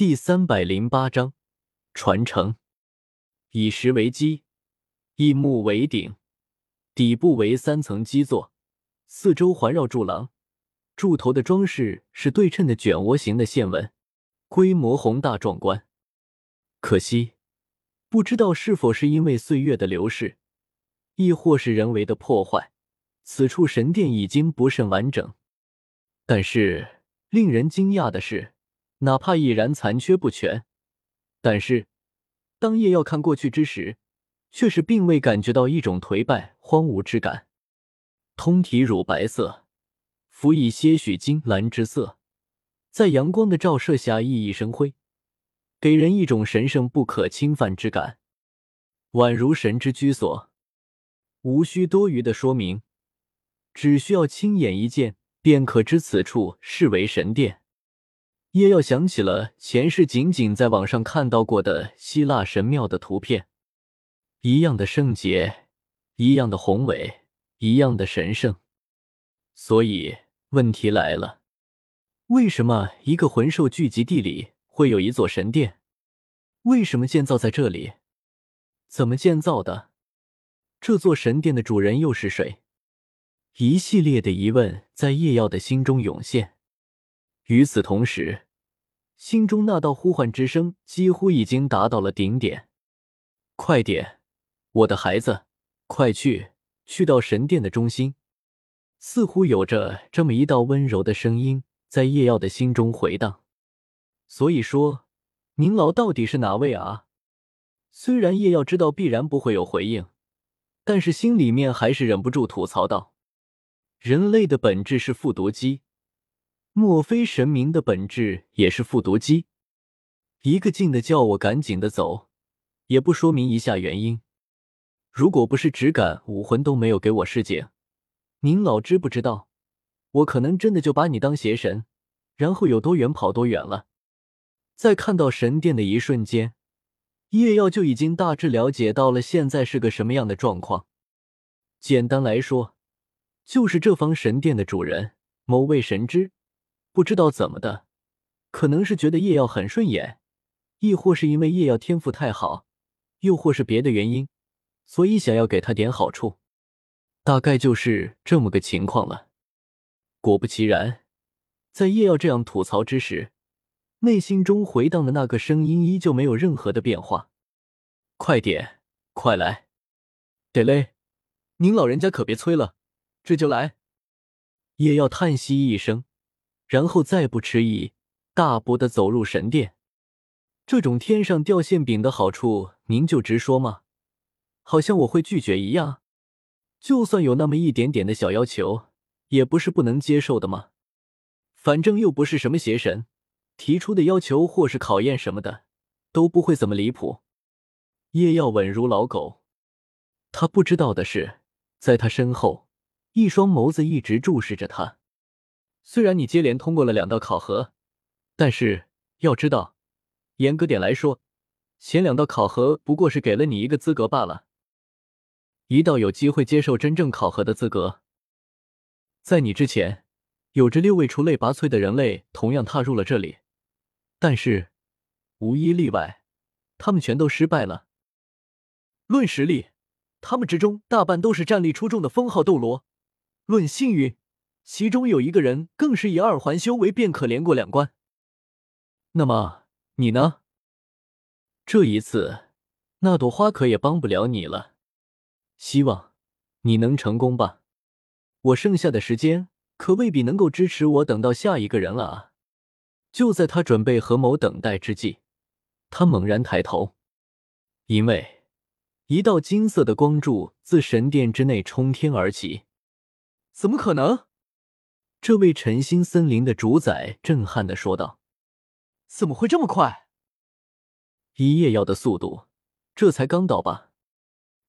第三百零八章传承。以石为基，以木为顶，底部为三层基座，四周环绕柱廊。柱头的装饰是对称的卷涡形的线纹，规模宏大壮观。可惜，不知道是否是因为岁月的流逝，亦或是人为的破坏，此处神殿已经不甚完整。但是，令人惊讶的是。哪怕已然残缺不全，但是当夜耀看过去之时，却是并未感觉到一种颓败荒芜之感。通体乳白色，辅以些许金蓝之色，在阳光的照射下熠熠生辉，给人一种神圣不可侵犯之感，宛如神之居所。无需多余的说明，只需要亲眼一见，便可知此处是为神殿。叶耀想起了前世仅仅在网上看到过的希腊神庙的图片，一样的圣洁，一样的宏伟，一样的神圣。所以问题来了：为什么一个魂兽聚集地里会有一座神殿？为什么建造在这里？怎么建造的？这座神殿的主人又是谁？一系列的疑问在叶耀的心中涌现。与此同时，心中那道呼唤之声几乎已经达到了顶点。快点，我的孩子，快去，去到神殿的中心。似乎有着这么一道温柔的声音在叶耀的心中回荡。所以说，您老到底是哪位啊？虽然叶耀知道必然不会有回应，但是心里面还是忍不住吐槽道：“人类的本质是复读机。”莫非神明的本质也是复读机？一个劲的叫我赶紧的走，也不说明一下原因。如果不是只敢武魂都没有给我示警，您老知不知道？我可能真的就把你当邪神，然后有多远跑多远了。在看到神殿的一瞬间，叶耀就已经大致了解到了现在是个什么样的状况。简单来说，就是这方神殿的主人某位神之。不知道怎么的，可能是觉得叶耀很顺眼，亦或是因为叶耀天赋太好，又或是别的原因，所以想要给他点好处，大概就是这么个情况了。果不其然，在叶耀这样吐槽之时，内心中回荡的那个声音依旧没有任何的变化。快点，快来！得嘞，您老人家可别催了，这就来。叶耀叹息一声。然后再不迟疑，大步的走入神殿。这种天上掉馅饼的好处，您就直说嘛，好像我会拒绝一样。就算有那么一点点的小要求，也不是不能接受的嘛。反正又不是什么邪神，提出的要求或是考验什么的，都不会怎么离谱。叶耀稳如老狗，他不知道的是，在他身后，一双眸子一直注视着他。虽然你接连通过了两道考核，但是要知道，严格点来说，前两道考核不过是给了你一个资格罢了，一道有机会接受真正考核的资格。在你之前，有着六位出类拔萃的人类同样踏入了这里，但是无一例外，他们全都失败了。论实力，他们之中大半都是战力出众的封号斗罗；论幸运。其中有一个人更是以二环修为便可连过两关。那么你呢？这一次，那朵花可也帮不了你了。希望你能成功吧。我剩下的时间可未必能够支持我等到下一个人了啊！就在他准备合谋等待之际，他猛然抬头，因为一道金色的光柱自神殿之内冲天而起。怎么可能？这位晨星森林的主宰震撼的说道：“怎么会这么快？一夜药的速度，这才刚到吧？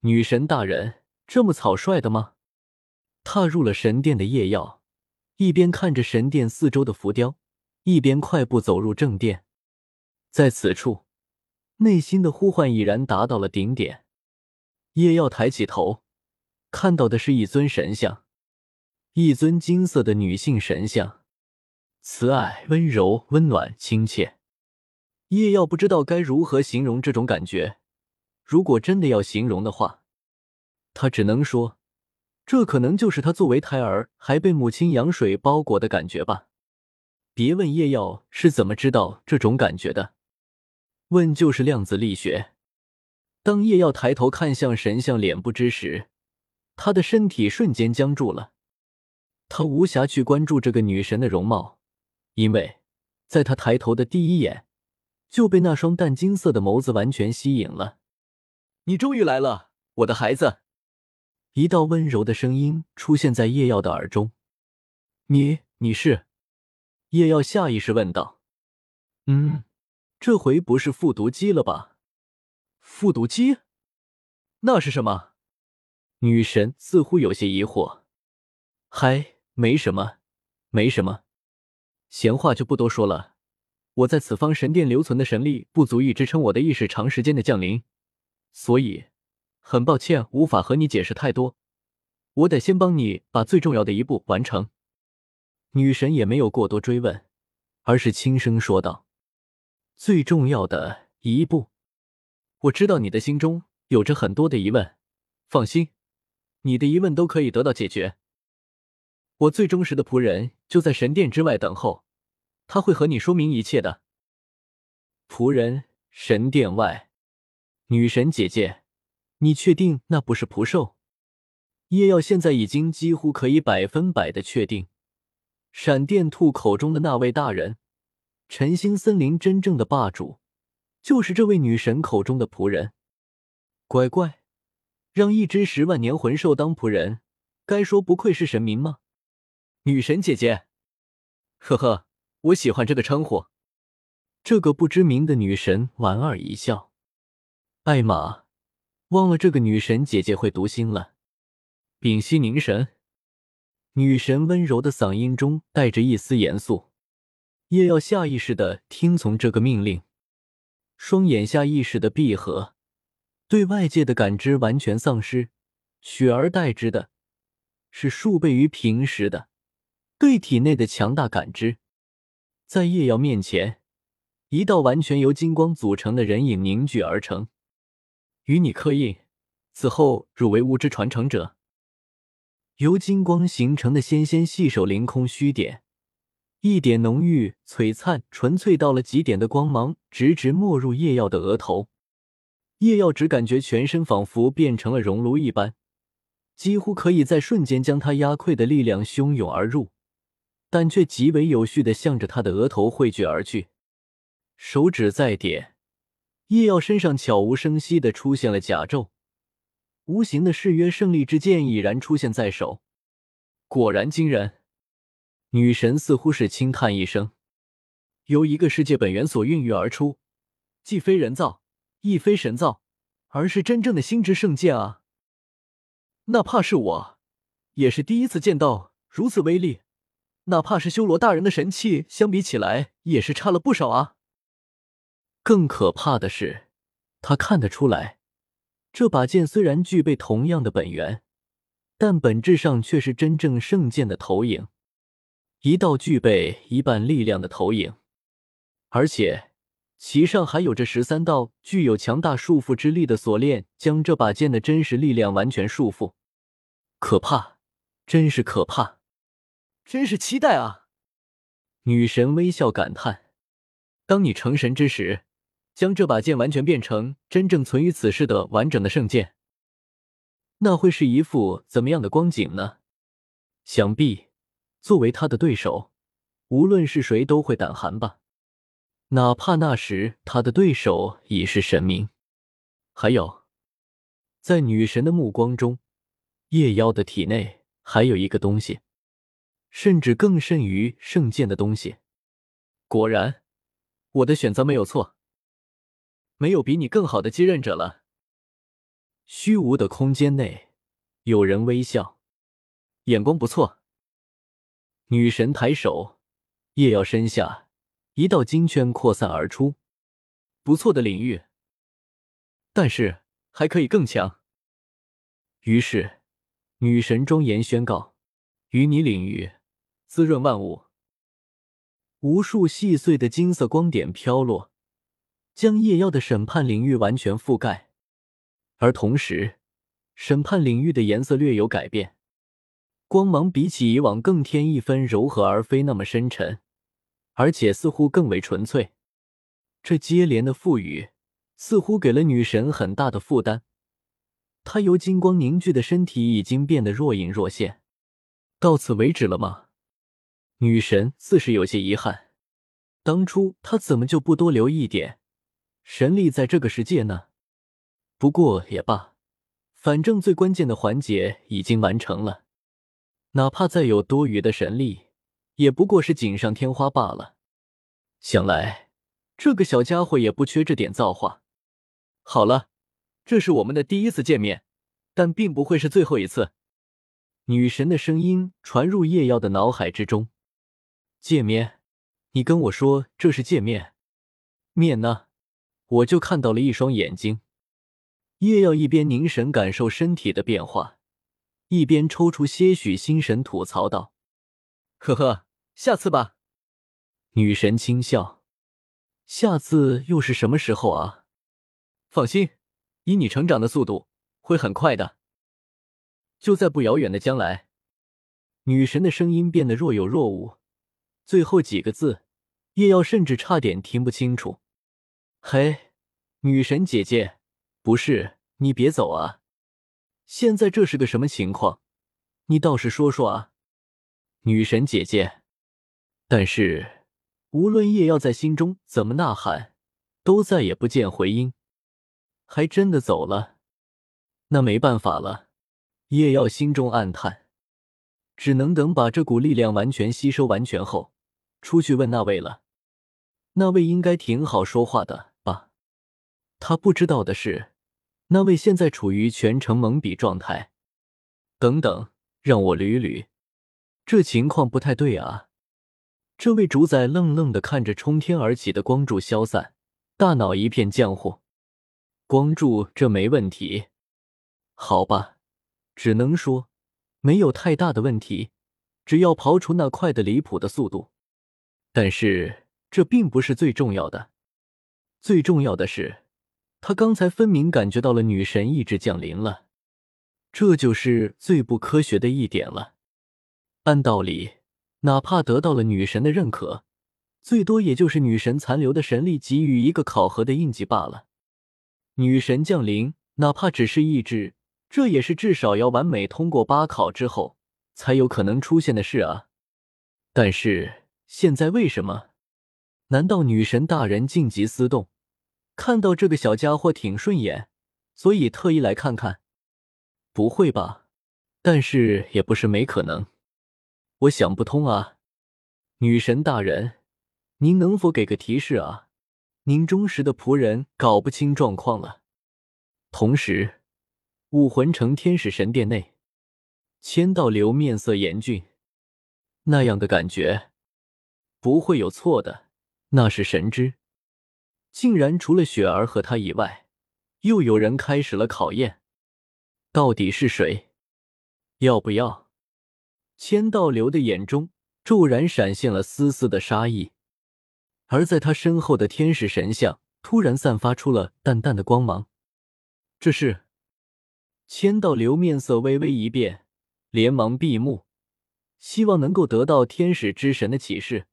女神大人这么草率的吗？”踏入了神殿的夜耀，一边看着神殿四周的浮雕，一边快步走入正殿。在此处，内心的呼唤已然达到了顶点。夜耀抬起头，看到的是一尊神像。一尊金色的女性神像，慈爱、温柔、温暖、亲切，叶耀不知道该如何形容这种感觉。如果真的要形容的话，他只能说，这可能就是他作为胎儿还被母亲羊水包裹的感觉吧。别问叶耀是怎么知道这种感觉的，问就是量子力学。当叶耀抬头看向神像脸部之时，他的身体瞬间僵住了。他无暇去关注这个女神的容貌，因为在他抬头的第一眼，就被那双淡金色的眸子完全吸引了。你终于来了，我的孩子！一道温柔的声音出现在叶耀的耳中。你，你是？叶耀下意识问道：“嗯，这回不是复读机了吧？复读机？那是什么？”女神似乎有些疑惑。“嗨，没什么，没什么，闲话就不多说了。我在此方神殿留存的神力不足以支撑我的意识长时间的降临，所以很抱歉无法和你解释太多。我得先帮你把最重要的一步完成。”女神也没有过多追问，而是轻声说道：“最重要的一步，我知道你的心中有着很多的疑问，放心，你的疑问都可以得到解决。我最忠实的仆人就在神殿之外等候，他会和你说明一切的。”仆人，神殿外，女神姐姐，你确定那不是仆兽？叶耀现在已经几乎可以百分百的确定。闪电兔口中的那位大人，晨星森林真正的霸主，就是这位女神口中的仆人。乖乖，让一只十万年魂兽当仆人，该说不愧是神明吗？女神姐姐，呵呵，我喜欢这个称呼。这个不知名的女神莞尔一笑。艾玛，忘了这个女神姐姐会读心了。屏息凝神。女神温柔的嗓音中带着一丝严肃，叶耀下意识的听从这个命令，双眼下意识的闭合，对外界的感知完全丧失，取而代之的是数倍于平时的对体内的强大感知。在叶耀面前，一道完全由金光组成的人影凝聚而成，与你刻印，此后汝为物之传承者。由金光形成的纤纤细手凌空虚点，一点浓郁、璀璨、纯粹到了极点的光芒直直没入叶耀的额头。叶耀只感觉全身仿佛变成了熔炉一般，几乎可以在瞬间将他压溃的力量汹涌而入，但却极为有序的向着他的额头汇聚而去。手指再点，叶耀身上悄无声息的出现了甲胄。无形的誓约胜利之剑已然出现在手，果然惊人。女神似乎是轻叹一声：“由一个世界本源所孕育而出，既非人造，亦非神造，而是真正的星之圣剑啊！哪怕是我，也是第一次见到如此威力。哪怕是修罗大人的神器，相比起来也是差了不少啊！更可怕的是，他看得出来。”这把剑虽然具备同样的本源，但本质上却是真正圣剑的投影，一道具备一半力量的投影，而且其上还有着十三道具有强大束缚之力的锁链，将这把剑的真实力量完全束缚。可怕，真是可怕，真是期待啊！女神微笑感叹：“当你成神之时。”将这把剑完全变成真正存于此世的完整的圣剑，那会是一副怎么样的光景呢？想必作为他的对手，无论是谁都会胆寒吧。哪怕那时他的对手已是神明。还有，在女神的目光中，夜妖的体内还有一个东西，甚至更甚于圣剑的东西。果然，我的选择没有错。没有比你更好的继任者了。虚无的空间内，有人微笑，眼光不错。女神抬手，夜耀身下一道金圈扩散而出，不错的领域，但是还可以更强。于是，女神庄严宣告：“与你领域，滋润万物。”无数细碎的金色光点飘落。将夜妖的审判领域完全覆盖，而同时，审判领域的颜色略有改变，光芒比起以往更添一分柔和，而非那么深沉，而且似乎更为纯粹。这接连的赋予似乎给了女神很大的负担，她由金光凝聚的身体已经变得若隐若现。到此为止了吗？女神似是有些遗憾，当初她怎么就不多留一点神力在这个世界呢？不过也罢，反正最关键的环节已经完成了，哪怕再有多余的神力，也不过是锦上添花罢了。想来。这个小家伙也不缺这点造化。好了，这是我们的第一次见面，但并不会是最后一次。女神的声音传入叶耀的脑海之中。见面？你跟我说这是见面？面呢？我就看到了一双眼睛。叶耀一边凝神感受身体的变化，一边抽出些许心神，吐槽道：“呵呵，下次吧。”女神轻笑。下次又是什么时候啊？放心，以你成长的速度，会很快的。就在不遥远的将来。女神的声音变得若有若无，最后几个字，叶耀甚至差点听不清楚。嘿，女神姐姐，不是你别走啊！现在这是个什么情况？你倒是说说啊！女神姐姐，但是。无论叶耀在心中怎么呐喊，都再也不见回音，还真的走了。那没办法了，叶耀心中暗叹，只能等把这股力量完全吸收完全后，出去问那位了。那位应该挺好说话的吧？他不知道的是，那位现在处于全程懵逼状态。等等，让我捋捋，这情况不太对啊。这位主宰愣愣的看着冲天而起的光柱消散，大脑一片浆糊。光柱这没问题，好吧，只能说没有太大的问题，只要刨除那快的离谱的速度。但是这并不是最重要的，最重要的是，他刚才分明感觉到了女神意志降临了，这就是最不科学的一点了。按道理。哪怕得到了女神的认可，最多也就是女神残留的神力给予一个考核的印记罢了。女神降临，哪怕只是意志，这也是至少要完美通过八考之后才有可能出现的事啊。但是现在为什么？难道女神大人静极思动，看到这个小家伙挺顺眼，所以特意来看看？不会吧？但是也不是没可能。我想不通啊，女神大人，您能否给个提示啊？您忠实的仆人搞不清状况了。同时，武魂城天使神殿内，千道流面色严峻，那样的感觉不会有错的。那是神之，竟然除了雪儿和他以外，又有人开始了考验。到底是谁？要不要？千道流的眼中骤然闪现了丝丝的杀意，而在他身后的天使神像突然散发出了淡淡的光芒。这是千道流面色微微一变，连忙闭目，希望能够得到天使之神的启示。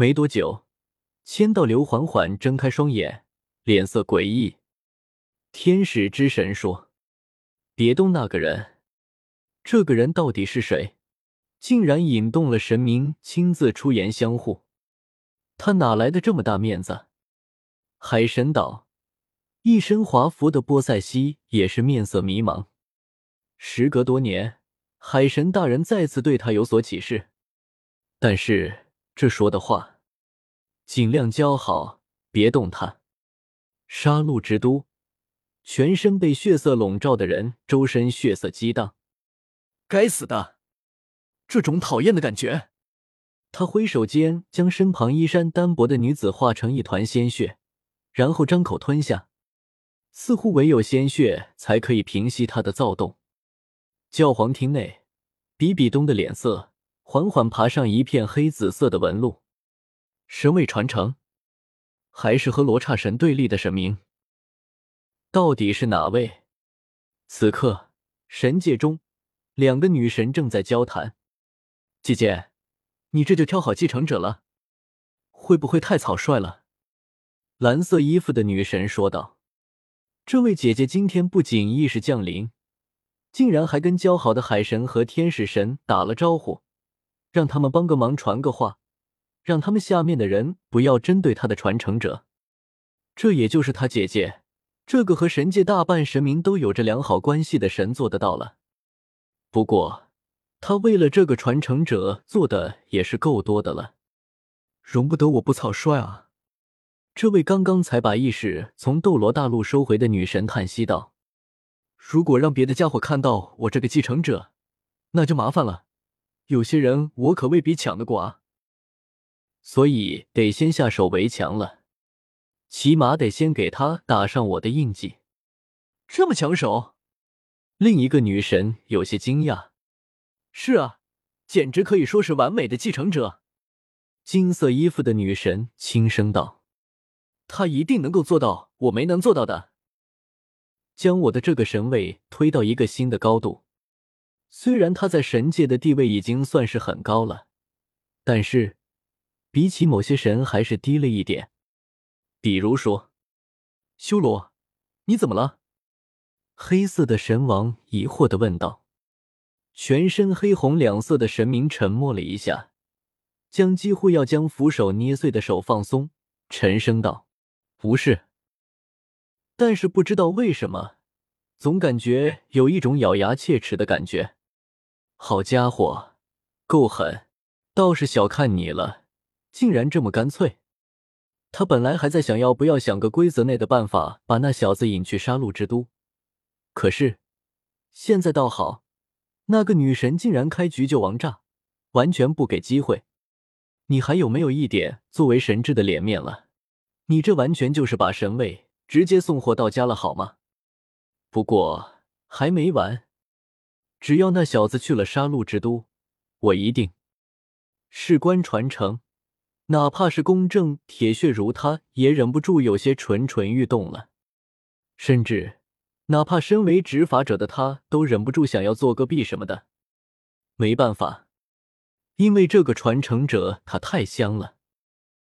没多久，千道流缓缓睁开双眼，脸色诡异。天使之神说：“别动那个人，这个人到底是谁？”竟然引动了神明亲自出言相护，他哪来的这么大面子？海神岛一身华服的波塞西也是面色迷茫。时隔多年，海神大人再次对他有所启示，但是这说的话，尽量交好，别动他。杀戮之都，全身被血色笼罩的人，周身血色激荡。该死的！这种讨厌的感觉，他挥手间将身旁衣衫单薄的女子化成一团鲜血，然后张口吞下，似乎唯有鲜血才可以平息他的躁动。教皇厅内，比比东的脸色缓缓爬上一片黑紫色的纹路。神位传承，还是和罗刹神对立的神明？到底是哪位？此刻，神界中两个女神正在交谈。姐姐，你这就挑好继承者了，会不会太草率了？蓝色衣服的女神说道：“这位姐姐今天不仅意识降临，竟然还跟交好的海神和天使神打了招呼，让他们帮个忙，传个话，让他们下面的人不要针对他的传承者。这也就是他姐姐。”这个和神界大半神明都有着良好关系的神做得到了，不过他为了这个传承者做的也是够多的了，容不得我不草率啊！这位刚刚才把意识从斗罗大陆收回的女神叹息道：“如果让别的家伙看到我这个继承者，那就麻烦了。有些人我可未必抢得过啊，所以得先下手为强了。”起码得先给他打上我的印记，这么抢手？另一个女神有些惊讶。是啊，简直可以说是完美的继承者。金色衣服的女神轻声道：“他一定能够做到我没能做到的，将我的这个神位推到一个新的高度。虽然他在神界的地位已经算是很高了，但是比起某些神还是低了一点。”比如说，修罗，你怎么了？黑色的神王疑惑的问道。全身黑红两色的神明沉默了一下，将几乎要将扶手捏碎的手放松，沉声道：“不是。”但是不知道为什么，总感觉有一种咬牙切齿的感觉。好家伙，够狠！倒是小看你了，竟然这么干脆。他本来还在想要不要想个规则内的办法把那小子引去杀戮之都，可是现在倒好，那个女神竟然开局就王炸，完全不给机会。你还有没有一点作为神智的脸面了？你这完全就是把神位直接送货到家了，好吗？不过还没完，只要那小子去了杀戮之都，我一定事关传承。哪怕是公正铁血如他，也忍不住有些蠢蠢欲动了。甚至，哪怕身为执法者的他，都忍不住想要做个弊什么的。没办法，因为这个传承者他太香了。